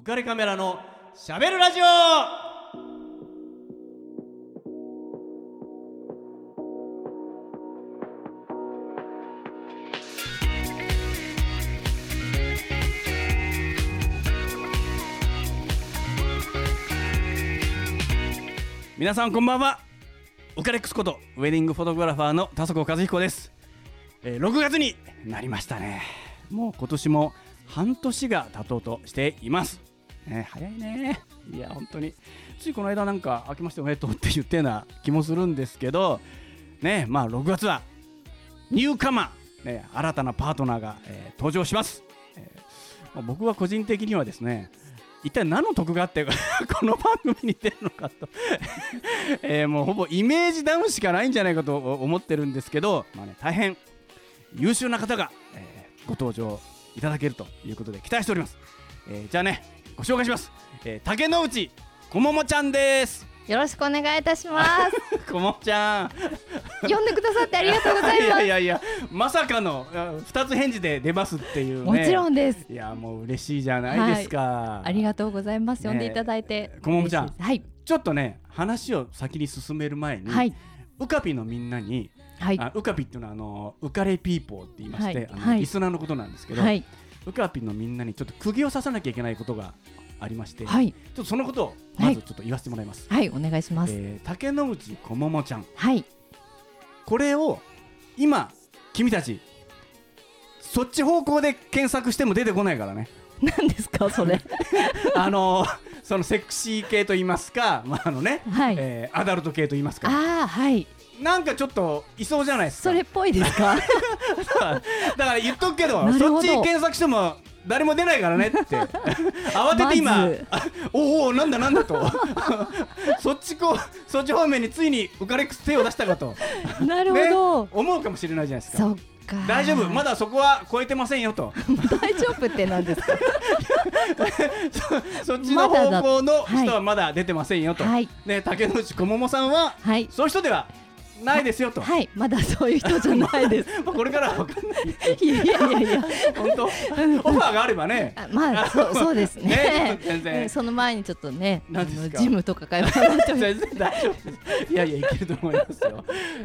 浮かれカメラのしゃべるラジオ。皆さんこんばんは。ウカレックスことウェディングフォトグラファーの田底和彦です、えー6月になりましたね。もう今年も半年が経とうとしています、ね、早いね。いや本当に。ついこの間なんか明けましておめでとうって言ったような気もするんですけどねまあ6月はニューカマー、ね、新たなパートナーが、えー登場します、えーまあ僕は個人的にはですね一体何の得があって この番組に出るのかと、えもうほぼイメージダウンしかないんじゃないかと思ってるんですけど、まあね、大変優秀な方が、えーご登場いただけるということで期待しております、えーじゃあねご紹介します、えー竹之内こももちゃんですよろしくお願いいたします。こもちゃん呼んでくださってありがとうございます。やいやいやまさかのあ二つ返事で出ますっていうねもちろんです。いやもう嬉しいじゃないですか、ありがとうございます。ね呼んでいただいて。こももちゃんはい。ちょっとね話を先に進める前に、はい。ウカピのみんなに、はい。あウカピっていうのはあのウカレピーポーって言いまして、あのはいはいリスナーのことなんですけど、はい。ウカピのみんなにちょっと釘を刺さなきゃいけないことがありまして、はい。ちょっとそのことをまずちょっと言わせてもらいます。はい。お願いします。えー竹之内こももちゃんはい。これを今君たちそっち方向で検索しても出てこないからね何ですか、それ。あのそのセクシー系と言いますか、まああのねはい。えーアダルト系と言いますかああ、はい。なんかちょっといそうじゃないですかそれっぽいですか？だから言っとくけどそっち検索しても誰も出ないからねって慌てて今、おうおうなんだなんだと そっちこうそっち方面についにウカレックス手を出したかと、なるねほど。思うかもしれないじゃないですか。大丈夫まだそこは超えてませんよと大丈夫って何ですか？そっちの方向のはい人はまだ出てませんよと、はい。ね、竹之内こももさんははい。そういう人ではないですよと、はい。まだそういう人じゃないです。まあこれからは分かんないいやいやいや。本当？オファーがあればねあまあ、そう、そうですねね。全然うんその前にちょっとね、あのジムとか会話。全然大丈夫です。いやいや、いけると思いますよ。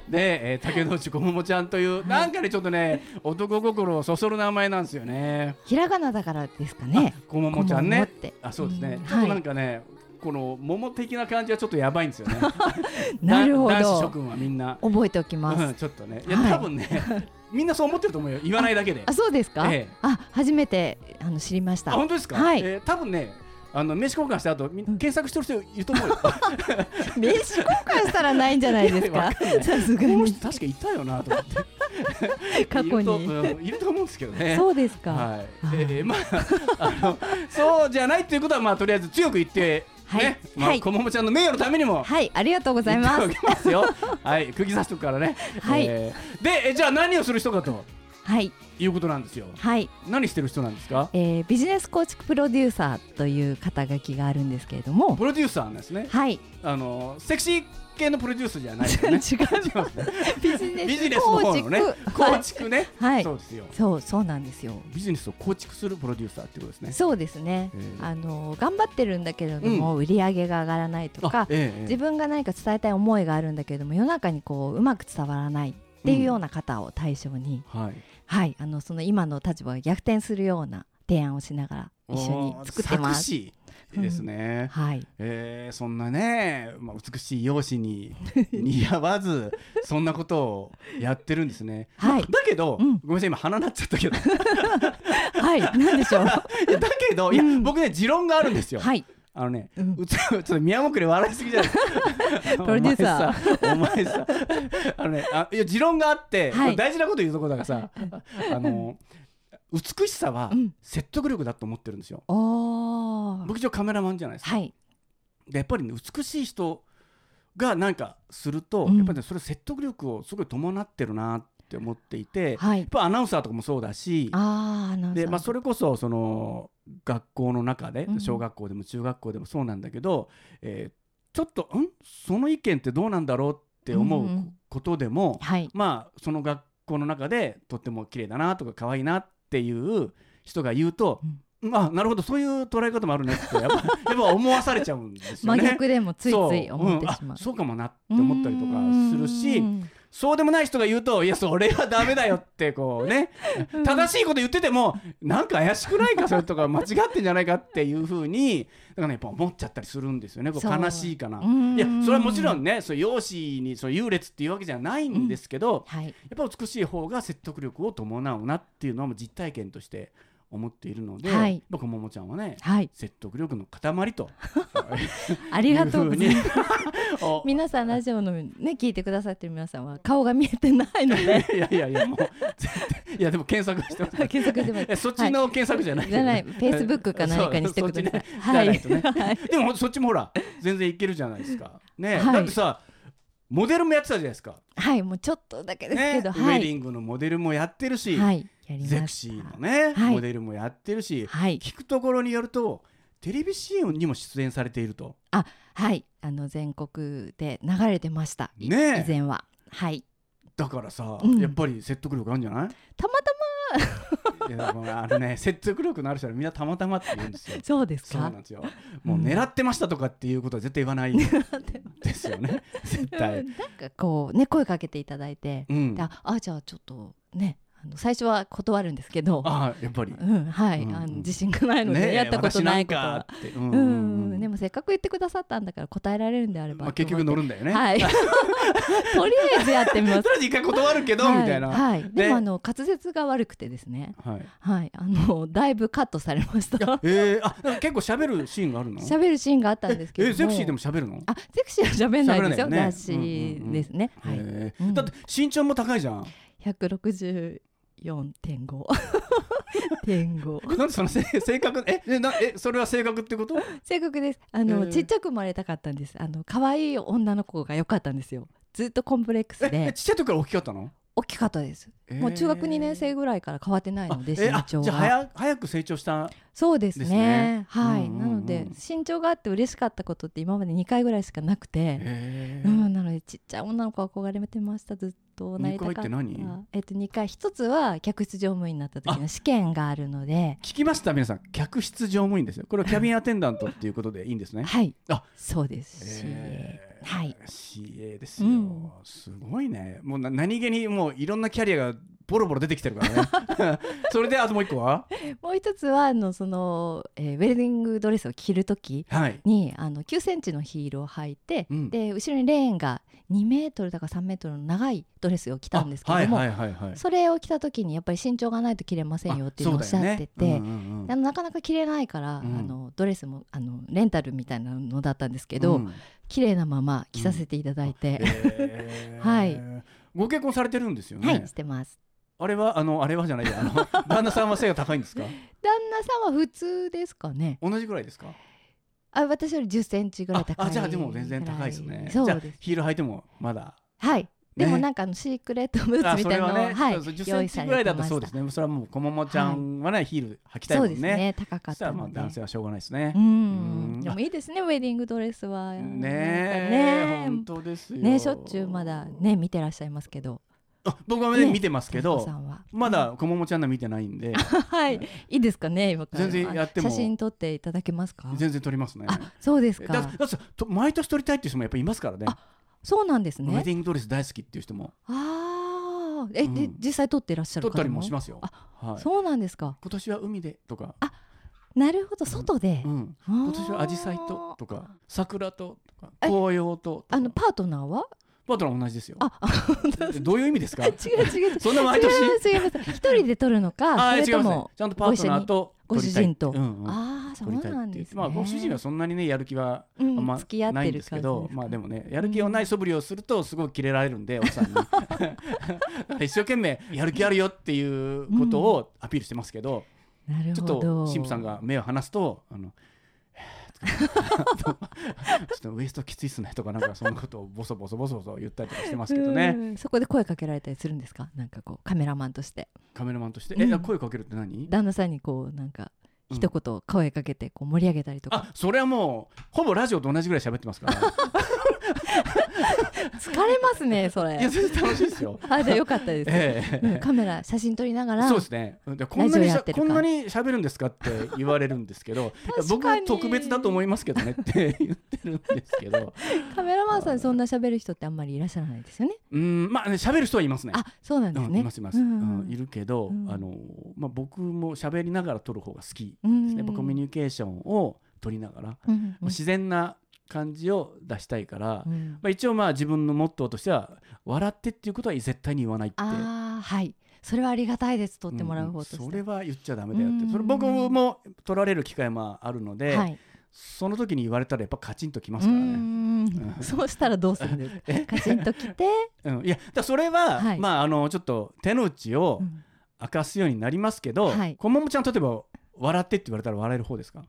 で、えー、竹之内こももちゃんという、なんかね、ちょっとね、男心をそそる名前なんですよね。ひらがなだからですかね。こももちゃんねあ、そうですね。うんちょっとなんかね、この桃的な感じはちょっとやばいんですよね。なるほだ男子諸ど。君はみんな。覚えておきます。うん、ちょっとね。いや、はい多分ね、みんなそう思ってると思うよ。言わないだけで。あ、そうですか？ええあ、初めてあの知りましあ、た。本当ですか？はいえー多分ね。あの名刺交換した後、検索してる人いると思うよ。名刺交換したらないんじゃないですか？さすがこのに人確かいたよなと思って。過去に。うんいると思うんですけどね。そうですか。はいあえーまああのそうじゃないということはまあとりあえず強く言ってはいね、まあはいこももちゃんの名誉のためにもはい、ありがとうござい言っておます。きますよ。はい、釘刺しとくからね。はいえーでえじゃあ何をする人かとはい、いうことなんですよ。はい、何してる人なんですか？えービジネス構築プロデューサーという肩書きがあるんですけれども。プロデューサーなんですね。はい、あのセクシー系のプロデュースじゃないよね。違いますね。ビジネビジネスの方のね構はい築ね。はいそうですよ。そう、そうなんですよ。ビジネスを構築するプロデューサーってことですね。そうですねえ。えあの頑張ってるんだけれども、売り上げが上がらないとか自分が何か伝えたい思いがあるんだけれども世の中にこううまく伝わらないっていうような方を対象に、はい。はいあのその今の立場を逆転するような提案をしながら一緒に作ってます。ですね。はい、えー、そんなね、まあ、美しい容姿に似合わず そんなことをやってるんですね。はいだけど、うんごめんなさい今鼻なっちゃったけどい はい、なんでしょう。やだけどいや、うん僕ね持論があるんですよ。はい、あのね、うんちょっと宮本で笑いすぎじゃないですか。プロデューサー。お前さ、お前さあのね、あいや持論があって、はい大事なこと言うとこだからさ、あの美しさはうん説得力だと思ってるんですよ。おー僕一応カメラマンじゃないですか。はい、でやっぱりね美しい人がなんかすると、うん。やっぱりねそれ説得力をすごい伴ってるなって思っていて、やはい。っ、ぱアナウンサーとかもそうだしで、まあ、それこそその学校の中でうん。小学校でも中学校でもそうなんだけど、えーちょっとん？その意見ってどうなんだろうって思ううんうんことでも、はい、まあその学校の中でとっても綺麗だなとか可愛いなっていう人が言うと、あなるほどそういう捉え方もあるねってやっぱやっぱ思わされちゃうんですよ真ね。逆でもついつい思ってしまう。そう,、ん。あそうかもなって思ったりとかするしうん。そうでもない人が言うといやそれはダメだよってこうね。正しいこと言っててもなんか怪しくないかそれとか間違ってんじゃないかっていうふうにだからねやっぱ思っちゃったりするんですよね。こう悲しいかな。うん。いやそれはもちろんねそう容姿にそう優劣っていうわけじゃないんですけど、はい。やっぱ美しい方が説得力を伴うなっていうのはもう実体験として思っているので、はい僕ももちゃんはねはい説得力の塊と ありがとうございます 皆さんラジオのね聞いてくださってる皆さんは顔が見えてないので いやいやいやもういやでも検索してます。検索してますえそっちの検索じゃない、じゃない、フェイスブックか何かにしてください。ねはい。ねはいでもそっちもほら全然いけるじゃないですか。ね、はいだってさモデルもやってたじゃないですか。はい、もうちょっとだけですねけど、ウはい。ェディングのモデルもやってるし、はい。ゼクシーのね、はいモデルもやってるし、はい、聞くところによるとテレビ CM にも出演されていると。はい、あの全国で流れてました。いねえ以前は。はい。だからさ、うんやっぱり説得力あるんじゃない？たまたいやもうあのね 説得力のある人はみんなたまたまって言うんですよま。そうですか？そうなん。ですよ。もう狙ってましたとかっていうことは絶対言わないですよね。絶対。うんなんかこうね声かけていただいて、うんで。ああじゃあちょっとね、の最初は断るんですけど。あやっぱり、うんはい、うん、あの自信がないので、ね、やったことないことは、うん、うん。うん、でもせっかく言ってくださったんだから答えられるんであれば、まあ、結局乗るんだよね。はい。とりあえずやってみます。とりあえず一回断るけど、はい、みたいな、はい、ね、でもあの滑舌が悪くてですね。はい、はい、あのだいぶカットされました。えー、あ結構喋るシーンがあるの？喋るシーンがあったんですけどええ、ゼクシーでも喋るの？あゼクシーは喋んないですよ。ね、だしですね、うんうんうん、はい、だって身長も高いじゃん。160点五。点五。なんでその 性格ええなえそれは性格ってこと？性格です。あの、えー、ちっちゃく生まれたかったんです。あの可愛い女の子が良かったんですよ。ずっとコンプレックスで。ちっちゃい時から大きかったの？大きかったです、えー、もう中学二年生ぐらいから変わってないので身長が、えー、早く成長したそうですね、はい、うんうんうん、なので身長があって嬉しかったことって今まで二回ぐらいしかなくて、えー、うん、なのでちっちゃい女の子憧れてましたずっとなりたかった二回って何？えっと2回一つは客室乗務員になった時の試験があるので。聞きました皆さん。客室乗務員ですよ。これはキャビンアテンダントっていうことでいいんですね。はい。あそうですし、えーはい。CA ですよ、うん。すごいね。もうな何気にもういろんなキャリアがボロボロ出てきてるからね。それであともう一個は？もう一つはあのその、えーウェディングドレスを着る時はい。にあの9センチのヒールを履いて、うん。で後ろにレーンが2メートルだか3メートルの長いドレスを着たんですけども、あはいはいはいはい。それを着た時にやっぱり身長がないと着れませんよっていうのをおっしゃってて、ね。うなかなか着れないから、うん。あのドレスもあのレンタルみたいなのだったんですけど、うん綺麗なまま着させていただいて、へー。はい。ご結婚されてるんですよね、はいしてます。あれはあのあれはじゃないや。あの 旦那さんは背が高いんですか？旦那さんは普通ですかね。同じぐらいですか？あ私より10センチぐらい高いああじゃあでも全然高いですね。そうです。ヒール履いてもまだ。はいでもねなんかあのシークレットブーツみたいなのはね、はいそうそう10セ用ン意されてチぐらいだとそうですね。それはもうこももちゃんはね、ヒール履きたいもそうんですね。ね高かったので。男性はしょうがないですね。う。うん。んでもいいですねウェディングドレスは。ねね。本当ですよ。ねしょっちゅうまだね見てらっしゃいますけど。あ僕はねね見てますけどまだこももちゃんの見てないんで、はい。いいですかね今から。全然やっても。写真撮っていただけますか？全然撮りますね。あそうですだか毎年撮りたいっていう人もやっぱりいますからね。あそうなんですウェねディングドレス大好きっていう人も。ああえ、でうん。実際撮ってらっしゃる方撮ったりもしますよ。あはい。そうなんですか。今年は海でとか、なるほど。外で、うん。今今年は紫陽花ととか桜ととかえ紅葉とあのパートナーは？パートナーも同じですよ。あえどういう意味ですか？違う違うそんな毎年。違います一人で撮るのかそれともちゃんとパートナーとご主人と。うんうん。ああそうなんですね。まあご主人はそんなにねやる気はあうんんまないんですけど感じですかまあでもねやる気をない素振りをするとすごくキレられるんで 奥さんに。だから一生懸命やる気あるよっていうことをアピールしてますけどなるちょっほどと神父さんが目を離すとあの ちょっとウエストきついっすねとかなんかそんなことをボソボソボソボソ言ったりとかしてますけどね。うん。そこで声かけられたりするんですか？なんかこうカメラマンとして。カメラマンとして？うん。え声かけるって何？旦那さんにこうなんかうん一言声かけてこう盛り上げたりとか、あそれはもうほぼラジオと同じぐらい喋ってますから疲れますねそれ。いや全然楽しいですよ。あでよかったです、ええ。うん、カメラ写真撮りながら。そうですね。でこんなにしゃこんなに喋るんですかって言われるんですけど僕は特別だと思いますけどねって言ってるんですけど。カメラマンさんそんな喋る人ってあんまりいらっしゃらないですよね。うんまあね喋る人はいますね。あそうなんですうんねいますいます、うん。うんいるけど、うん。あのまあ、僕も喋りながら撮る方が好きうんですね、やっぱコミュニケーションを取りながら、うん。うん自然な感じを出したいから、うん。まあ、一応まあ自分のモットーとしては笑ってっていうことは絶対に言わないって。ああはい。それはありがたいです。撮ってもらう方として、んそれは言っちゃダメだよって、うん。それ僕も取られる機会もあるので、はい。その時に言われたらやっぱカチンときまうすからね。ん。そうしたらどうするんですか？カチンときて、うん、いやだそれは、はい。まああのちょっと手の内をうん明かすようになりますけど、はい。こももちゃん例えば笑ってって言われたら笑える方ですか？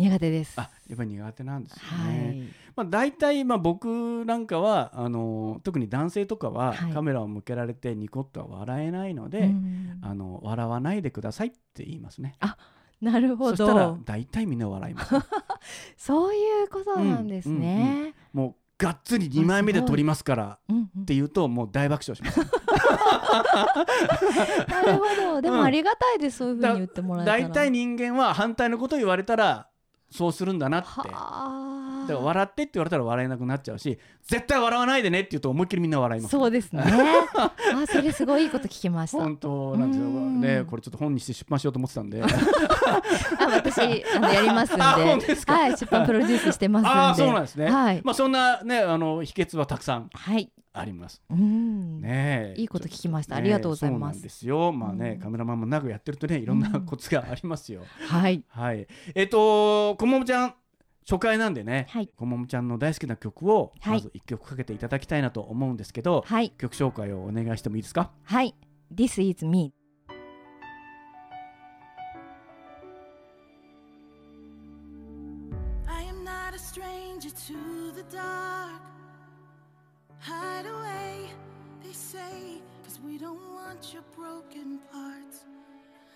苦手です。あやっぱり苦手なんですよはね。い。まあ、大体まあ僕なんかはあの特に男性とかははい。カメラを向けられてニコッとは笑えないので、うん。あの笑わないでくださいって言いますね。なるほそしたらど大体みんな笑います、そういうことなんですね、もうがっつり2枚目で撮りますからうんうん。って言うともう大爆笑します。なるほど。でもありがたいです、そういうふうに言ってもらえたら。大体人間は反対のことを言われたらそうするんだなって。から笑ってって言われたら笑えなくなっちゃうし絶対笑わないでねって言うと思いっきりみんな笑います。そうですね。あそれすごいいいこと聞きました。本当なんですよ。うん。ねこれちょっと本にして出版しようと思ってたんで。あ私あのやりますんで。はい出版プロデュースしてますんで。ああそうなんですね、はい。まあそんなねあの秘訣はたくさんはい。あります。うん。ねえ。いいこと聞きました。ありがとうございます。ですよ。まあね、うん。カメラマンも長くやってるとねいろんなうん。コツがありますよ、はい。はい。えっ、とこももちゃん初回なんでね、はいこももちゃんの大好きな曲をはいまず一曲かけていただきたいなと思うんですけど、はい曲紹介をお願いしてもいいですかはい This is me I am not a stranger to the dark. Hide away, they say, cause we don't want your broken parts.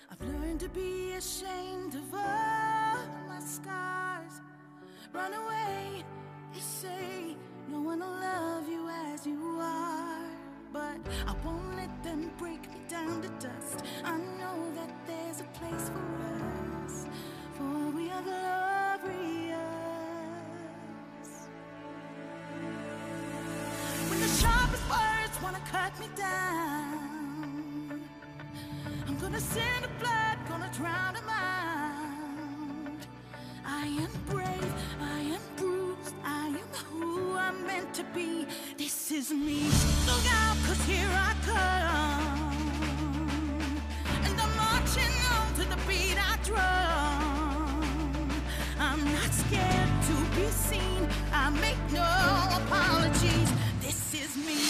I've learned to be ashamed of all my scars. Run away, they say, no one will love you as you are. But I won't let them break me down to dust. I know that there's a place for us, for we are glorious. When the sharpest words wanna cut me down, I'm gonna send a flood, gonna drown a mind. I am brave, I am bruised, I am who I'm meant to be. This is me. Look out, cause here I come. And I'm marching on to the beat I drum. I'm not scared to be seen, I make no apologies. This is me.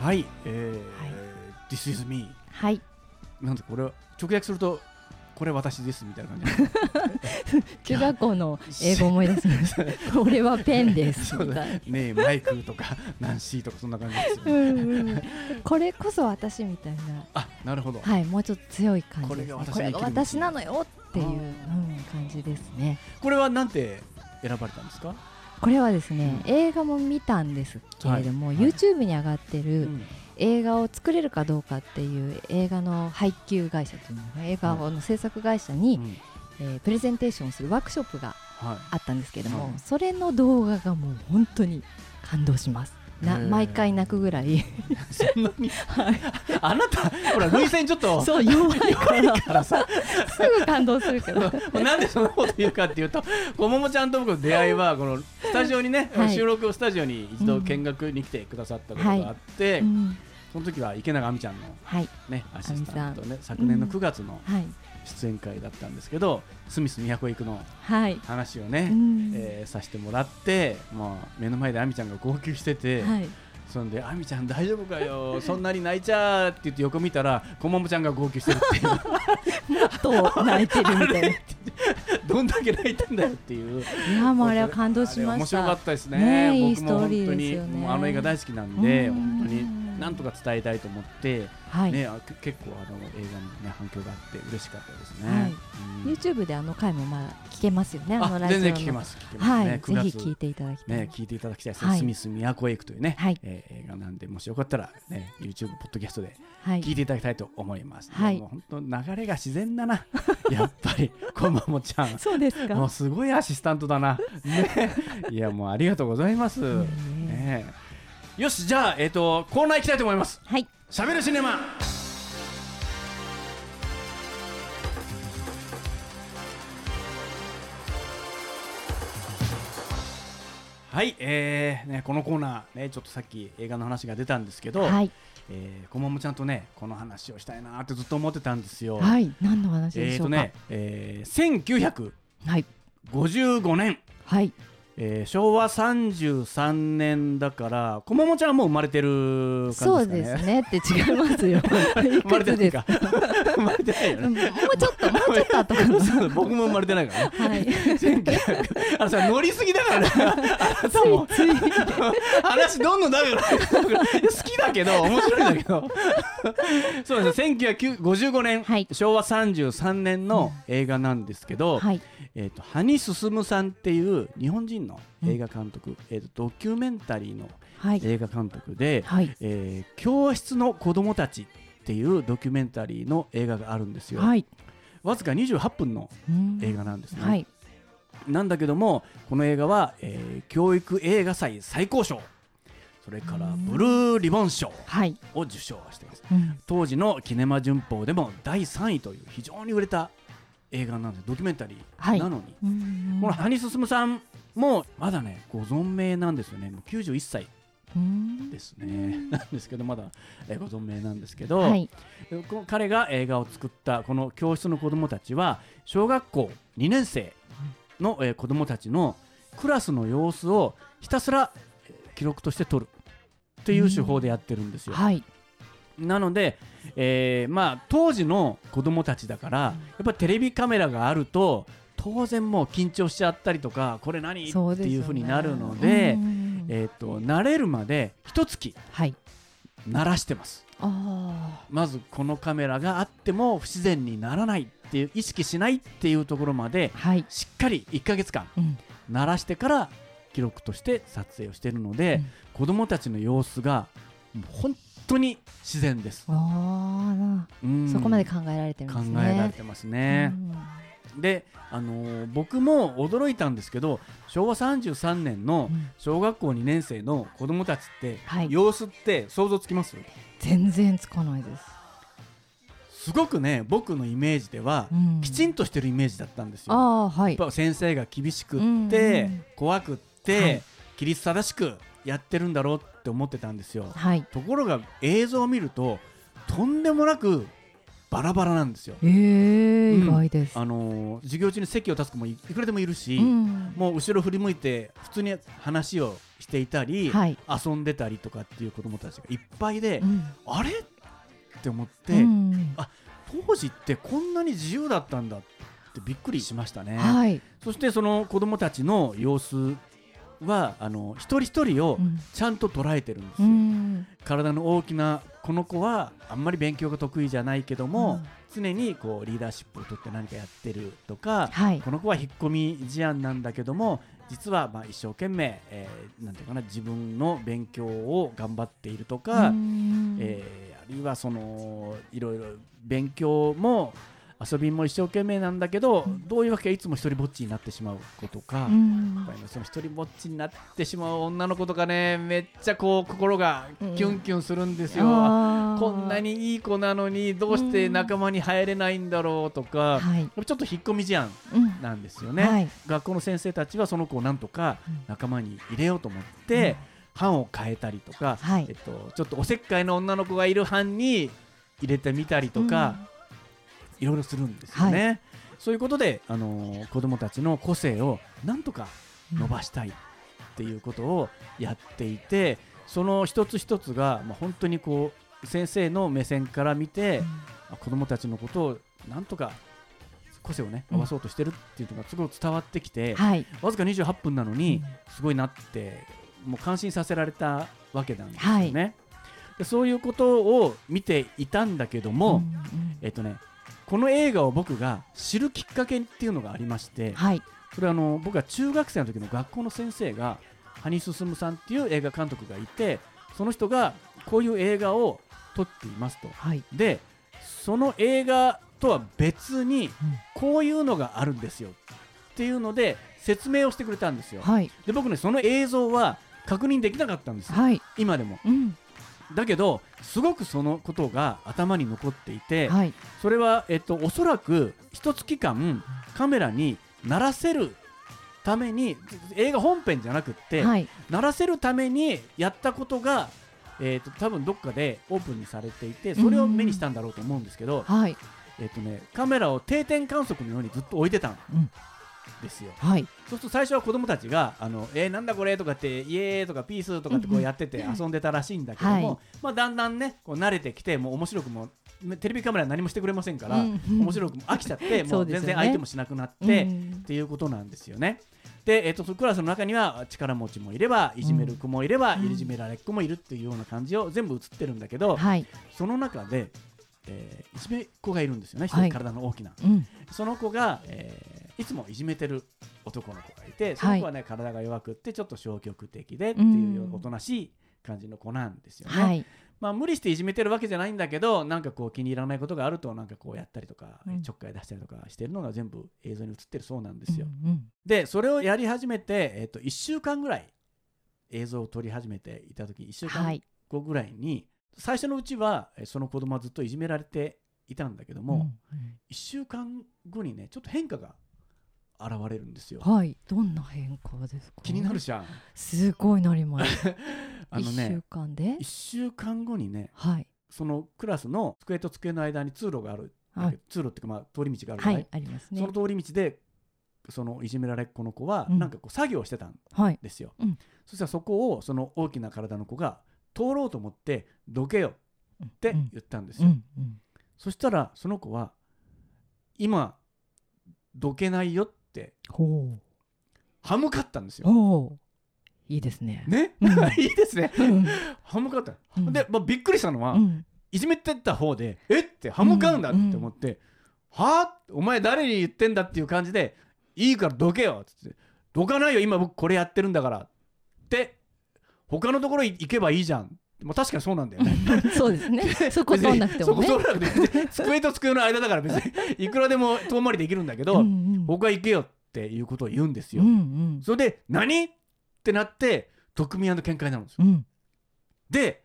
Hi, uh, Hi. This is me. はい、なんでこれ直訳するとこれ私ですみたいな感じ。中学校の英語思い出しました俺はペンです。みたいな。ねえマイクとかナンシーとかそんな感じですようね、んうん。これこそ私みたいな。あなるほど、はいもうちょっと強い感じです、ね、これが私これ私なのよっていう、うん、感じですね。これはなんて選ばれたんですか、これはですね、映画も見たんですけれども、はい。はい。YouTube に上がってる、うん映画を作れるかどうかっていう映画の配給会社というのが映画の制作会社に、うん。えープレゼンテーションをするワークショップがはあったんですけれども、はい。それの動画がもう本当に感動しますな毎回泣くぐらい。い、そんなに、あなたほら涙腺ちょっとそう弱いからさ。すぐ感動するけど。なんでそんなこと言うかっていうとこももちゃんと僕の出会いはこのスタジオにね、はい。収録をスタジオに一度見学に来てくださったことがあって、うん。その時は池永亜美ちゃんのはい。ねアシスタントね昨年の9月のはい出演会だったんですけど、スミス都行くのはい、話をね、うん。えーさせてもらって、まあ、目の前で亜美ちゃんが号泣してて、はい、そんで「亜美ちゃん大丈夫かよ？そんなに泣いちゃう」って言って横見たらこももちゃんが号泣してるっていう。と泣いてるみたいな。どんだけ泣いてんだよっていう。いやもうあれは感動しました。面白かったですね。ね僕も本当によね。もうあの映画大好きなんで、うん。本当になんとか伝えたいと思って、はい、ね、結構あの映画に、ね、反響があって嬉しかったですね。はいうん YouTube であの回もまあ聞けますよね。あのあラジオの全然聞けます。聞けますはい、ね。9月ぜひ聞いていただきたい。ね、聞いていただきたいです、はいスミス都へ行くというね、はいえー映画なんで、もしよかったら、ね、YouTube、ポッドキャストではい聞いていただきたいと思います。はいもう本当、流れが自然だな、やっぱり、こまもちゃん。そうですか。もうすごいアシスタントだな。ね、いや、もうありがとうございます。ね、よし、じゃあ、えっ、と、コーナー行きたいと思います。はい。しゃべるシネマ。はい、えーね、このコーナー、ね、ちょっとさっき映画の話が出たんですけど、はい。えー、こまもちゃんとね、この話をしたいなってずっと思ってたんですよ。はい。何の話でしょうか？えーとね、えー、はい。1955年、はい。えー、昭和33年だから、こまもちゃんはもう生まれてるそう感じですかね。ですねって違いますよ。い生まれてないか。生まれてないよね。うんもうちょっともうちょっと後かな。そう僕も生まれてないからね。はい。1900あのさ乗りすぎだからね。あなたもつい話どんどんだから好きだけど面白いんだけど。そうですね。1955年、はい昭和33年の映画なんですけど、はい。えっ、と羽進さんっていう日本人の映画監督、えっ、とドキュメンタリーのはい。映画監督で、はい。えー教室の子供たちっていうドキュメンタリーの映画があるんですよ。はい。わずか28分のうん映画なんですね。はい。なんだけどもこの映画は、えー教育映画祭最高賞それからうんブルーリボン賞はい。を受賞していますうん当時のキネマ旬報でも第3位という非常に売れた映画なんですドキュメンタリはいーなのに、うんこの羽進さんもまだねご存命なんですよね。もう91歳うん。ですね。なんですけどまだ、えーご存命なんですけど、はい。彼が映画を作ったこの教室の子どもたちは小学校2年生の、えー子どもたちのクラスの様子をひたすらえー記録として撮る。っていう手法でやってるんですよ。はい。なので、えーまあ、当時の子どもたちだからやっぱりテレビカメラがあると当然もう緊張しちゃったりとかこれ何、っていうふうになるので、うんえー、と慣れるまで一月はい。慣らしてます。あまずこのカメラがあっても不自然にならないっていう意識しないっていうところまであ。はい。しっかり1ヶ月間うん慣らしてから記録として撮影をしているので、うん子供たちの様子がもう本当に自然です、あうんあ。そこまで考えられてるん考ですね。えられてますね、で、あのー僕も驚いたんですけど昭和33年のうん小学校2年生の子供たちって、はい様子って想像つきます？全然つかないです。すごくね僕のイメージでは、うんきちんとしてるイメージだったんですよ。ああ、はい。やっぱ先生が厳しくって、うんうん怖くって、はい規律正しくやってるんだろうって思ってたんですよ。はい。ところが映像を見るととんでもなくバラバラなんですよ。ええうん意外です。あのー授業中に席を立つ子もいいくらでもいるし、うんもう後ろ振り向いて普通に話をしていたり、はい。遊んでたりとかっていう子どもたちがいっぱいで、うんあれ？って思って、うんあ当時ってこんなに自由だったんだってびっくりしましたね。はい。そしてその子供たちの様子はあの一人一人をうん。ちゃんと捉えてるんですうよ、ん。体の大きなこの子はあんまり勉強が得意じゃないけども、常にこうリーダーシップを取って何かやってるとか、はい。この子は引っ込み思案なんだけども実はまあ一生懸命、えーなんていうかな自分の勉強を頑張っているとか、うん。えーあるいはそのいろいろ勉強も遊びも一生懸命なんだけど、うん。どういうわけかいつも一人ぼっちになってしまう子とか、うん。その一人ぼっちになってしまう女の子とかねめっちゃこう心がキュンキュンするんですよ。あー。こんなにいい子なのにどうして仲間に入れないんだろうとか、はい。ちょっと引っ込み思案うんなんですよね、はい。学校の先生たちはその子をなんとかうん。仲間に入れようと思って、班を変えたりとか、はい。えっと、ちょっとおせっかいな女の子がいる班に入れてみたりとか、いろいろするんですよね。そういうことで、あのー子どもたちの個性をなんとか伸ばしたいっていうことをやっていて、その一つ一つが、まあ、本当にこう先生の目線から見て、あ子どもたちのことをなんとか個性をねうん合わそうとしてるっていうのがすごい伝わってきて、はい。わずか28分なのにうんすごいなってもう感心させられたわけなんですよね。でそういうことを見ていたんだけども、うんうんえっとねこの映画を僕が知るきっかけっていうのがありましてはい。それはあの僕が中学生の時の学校の先生が羽生進さんっていう映画監督がいてその人がこういう映画を撮っていますと。はい。でその映画とは別にこういうのがあるんですよっていうので説明をしてくれたんですよ。はい。で僕ねその映像は確認できなかったんですよ。はい。今でも。うんだけどすごくそのことが頭に残っていてはい。それは、えっと、おそらく一月間カメラに鳴らせるために映画本編じゃなくって、はい。鳴らせるためにやったことが、えっと多分どっかでオープンにされていてそれを目にしたんだろうと思うんですけど、はい。えっとね、カメラを定点観測のようにずっと置いてたんうんですよ。はいそうすると最初は子供たちが「あのえーなんだこれ?」とかって「イエーイ!」とか「ピース!」とかってこうやってて遊んでたらしいんだけども、はいまあ、だんだんねこう慣れてきてもう面白くもテレビカメラ何もしてくれませんから、うん面白くも飽きちゃってもそう全然相手もしなくなって、うんっていうことなんですよね。で、えっとクラスの中には力持ちもいればいじめる子もいれば、うんいじめられっ子もいるっていうような感じを全部映ってるんだけど、はいその中で、えーいじめっ子がいるんですよね、一はい人体の大きな。うんその子が、えーいつもいじめてる男の子がいてその子はね、体が弱くってちょっと消極的でっていううんおとなしい感じの子なんですよね。はい。まあ、無理していじめてるわけじゃないんだけどなんかこう気に入らないことがあるとなんかこうやったりとか、うん。ちょっかい出したりとかしてるのが全部映像に映ってるそうなんですよ。うんうんでそれをやり始めて、えっと1週間ぐらい映像を撮り始めていた時1週間はい。後ぐらいに、最初のうちはえその子供はずっといじめられていたんだけども、うんうん。1週間後にねちょっと変化が現れるんですよ。はい。どんな変化ですか？気になるじゃん。すごいなります。あの一週ね間で？1週間後にねはい。そのクラスの机と机の間に通路がある、はい。通路っていうかまあ通り道があるはいありますね。その通り道でそのいじめられっ子の子はうん。なんかこう作業をしてたんはいですよ、うん。そしたらそこをその大きな体の子が通ろうと思ってどけよってうん。言ったんですよ、うん。うん。そしたらその子は今どけないよってほ歯向かったんですう。よいいですね。ね、うん。いいですね。うん。歯向かった、うん。で、まあ、びっくりしたのは、うん。いじめてった方でえ？って歯向かうんだって思って、は？あお前誰に言ってんだっていう感じでいいからどけよっつって。どかないよ今僕これやってるんだから。って他のところ行けばいいじゃん。まあ確かにそうなんだよね。そうですね。そこ通んなくてもね。そこ通らなくて机と机の間だから別にいくらでも遠回りできるんだけど、うんうん僕は行けよっていうことを言うんですよ、うんうん。それで何？ってなって特民喧嘩になるんですよ。うん。で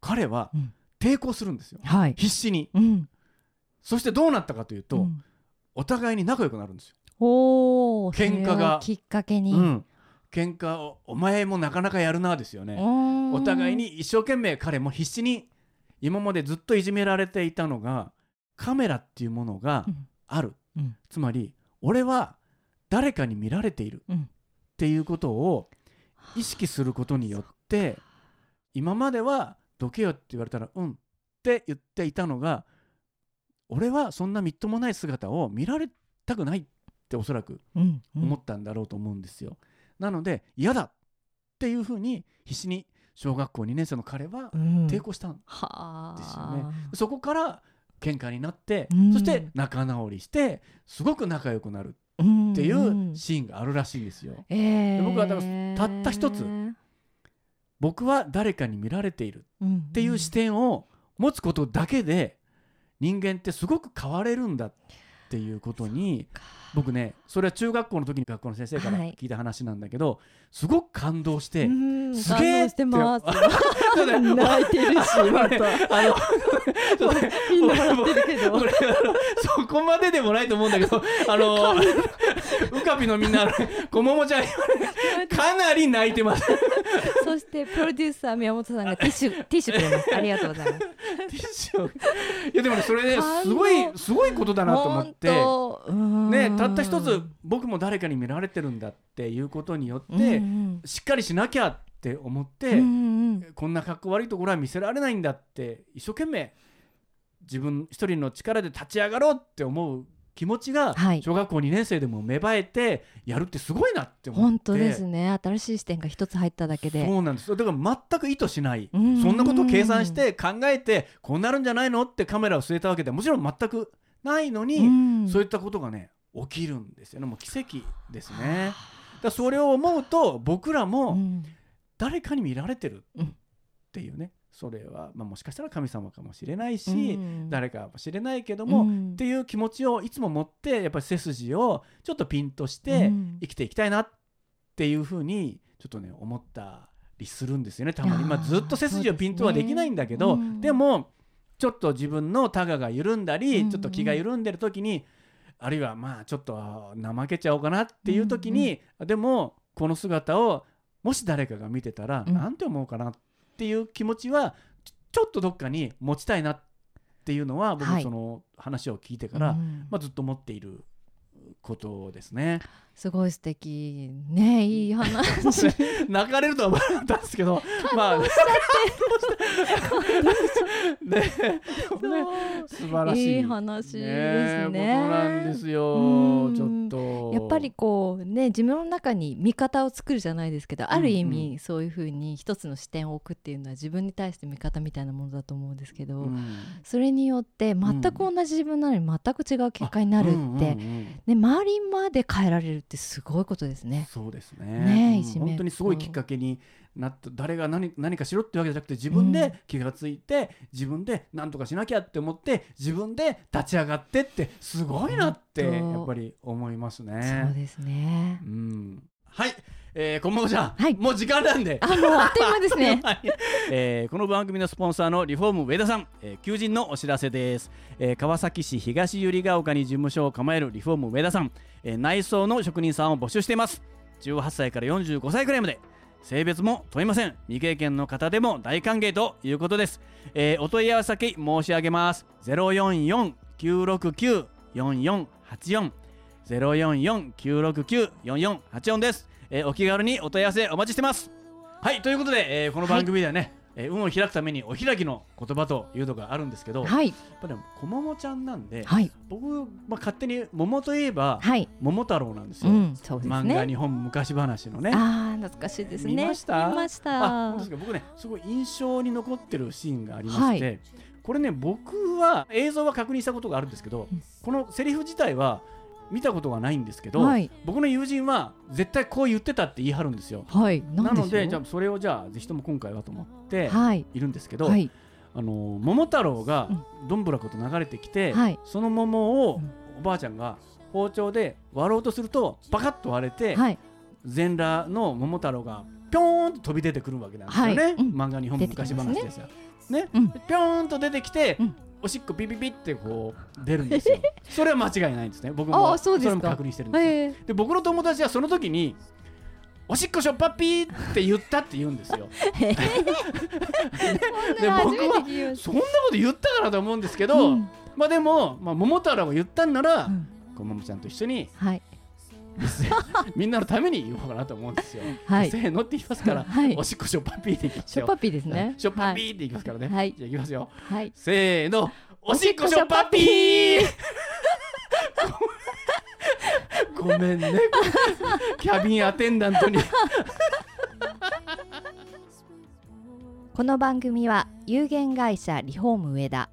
彼はうん。抵抗するんですよ。はい。必死に。うん。そしてどうなったかというと、うん。お互いに仲良くなるんですよ。おお喧嘩が。きっかけに。うん、喧嘩をお前もなかなかやるなですよね。おお互いに一生懸命彼も必死に今までずっといじめられていたのがカメラっていうものがうん。ある、うん。つまり俺は誰かに見られているうん。っていうことを意識することによって今まではどけよって言われたらうんって言っていたのが俺はそんなみっともない姿を見られたくないっておそらく思ったんだろうと思うんですよ。なので嫌だっていうふうに必死に小学校2年生の彼はうん。抵抗したんはですよね。あ。そこから喧嘩になって、うん。そして仲直りしてすごく仲良くなるっっていうシーンがあるらしいんですよ。えー。僕はだからたった一つ僕は誰かに見られているっっていう視点を持つことだけで人間ってすごく変われるんだっていうことに僕ねそれは中学校の時に学校の先生からはい。聞いた話なんだけど、すごく感動して、うん。すげえ感動してます。泣いてるし また。あのちょっとねみんな笑ってるけど。そこまででもないと思うんだけどあのウカピのみんなこももちゃんかなり泣いてます。そしてプロデューサー宮本さんがティッシュティッシュくれます。ありがとうございます。ティッシュ。をいやでもねそれねすごいすごいことだなと思って。ね、たった一つ僕も誰かに見られてるんだっていうことによって、うんうん。しっかりしなきゃって思って、うんうんこんな格好悪いところは見せられないんだって一生懸命自分一人の力で立ち上がろうって思う気持ちがはい。小学校2年生でも芽生えてやるってすごいなって思って。本当ですね。新しい視点が一つ入っただけで。そうなんです。よだから全く意図しない。そうん。んなことを計算して考えてこうなるんじゃないのってカメラを据えたわけではもちろん全くないのに、うん。そういったことがね起きるんですよね。もう奇跡ですね。だからそれを思うと僕らうもん。誰かに見られてるうんっていうねそれは、まあ、もしかしたら神様かもしれないし、うん。誰かもしれないけども、うん。っていう気持ちをいつも持ってやっぱり背筋をちょっとピンとしてうん。生きていきたいなっていうふうにちょっとね思ったりするんですよね。たまに、まあ、ずっと背筋をピンとはできないんだけどね。うん。でもちょっと自分のタガが緩んだり、うん。ちょっと気が緩んでる時にあるいはまあちょっと怠けちゃおうかなっていう時に、でもこの姿をもし誰かが見てたら、うん。なんて思うかなっていう気持ちはちょっとどっかに持ちたいなっていうのは僕はいその話を聞いてから、うんまあ、ずっと思っていることですね。すごい素敵。ねいい話。泣かれるとは思わなかったんですけど、まあ、ね。ね。素晴らしい。いい話ですね。えことなんですよ。うん。ちょっと。やっぱりこうね自分の中に味方を作るじゃないですけどある意味そういうふうに一つの視点を置くっていうのは自分に対して味方みたいなものだと思うんですけど、うん。それによって全く同じ自分なのに全く違う結果になるって、ね、周りまで変えられるってすごいことですね。そうですね。うんねいじめ本当にすごいきっかけになった誰が何何かしろってわけじゃなくて自分で気がついて、自分で何とかしなきゃって思って自分で立ち上がってってすごいなってやっぱり思いますそうね。ですねう。ん、はい、えー、こんばんはじゃん、はい。もう時間なんで。あもうあっという間ですね。はい。えーこの番組のスポンサーのリフォーム上田さん、えー求人のお知らせです、えー川崎市東百合ヶ丘に事務所を構えるリフォーム上田さん、えー内装の職人さんを募集しています。18歳から45歳くらいまで。性別も問いません。未経験の方でも大歓迎ということです、えーお問い合わせ先申し上げます。044-969-4484 044-969-4484です、えーお気軽にお問い合わせお待ちしてます。はいということで、えーこの番組ではね、えー運を開くためにお開きの言葉というのがあるんですけど、やっはいぱりこももちゃんなんで、はい。僕、まあ、勝手に桃といえば、はい。桃太郎なんですよ、うんそうです漫画ね。日本昔話のね。ああ懐かしいですね。見ました？見ました。あですか？僕ねすごい印象に残ってるシーンがありまして、これね僕は映像は確認したことがあるんですけど、うん。このセリフ自体は見たことがないんですけど、はい。僕の友人は絶対こう言ってたって言い張るんですよ。はい。なのでじゃあそれをじゃあぜひとも今回はと思ってはい。いるんですけど、はい。あの桃太郎がどんぶらこと流れてきて、はい。その桃をうん。おばあちゃんが包丁で割ろうとするとバカッと割れて、はい。全裸の桃太郎がぴょーんと飛び出てくるわけなんですよね、漫画日本昔話ですよ。ね。うん。ぴょーんと出てきて、うんおしっこピピピってこう出るんですよ。それは間違いないんですね。僕もあそれも確認してるんですよ。えで僕の友達はその時におしっこしょっぱっぴーって言ったって言うんですよ。え。で僕はそんなこと言ったかなと思うんですけたど、うんまあでも、まあ、桃太郎が言ったんなら、うんこももちゃんと一緒にはい みんなのために言おうかなと思うんですよ。はいせーのって言いますから、はいおしっこしょっぱっぴーって言いますよ。しょっぱっぴーですね。しょっぱっぴーって言いますからね。はいじゃあいきますよ。はい。せーの、おしっこしょっぱっぴーごめんね、キャビンアテンダントに。この番組は有限会社リフォーム上田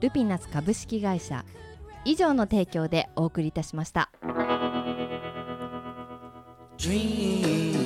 ルピナス株式会社以上の提供でお送りいたしました。Dream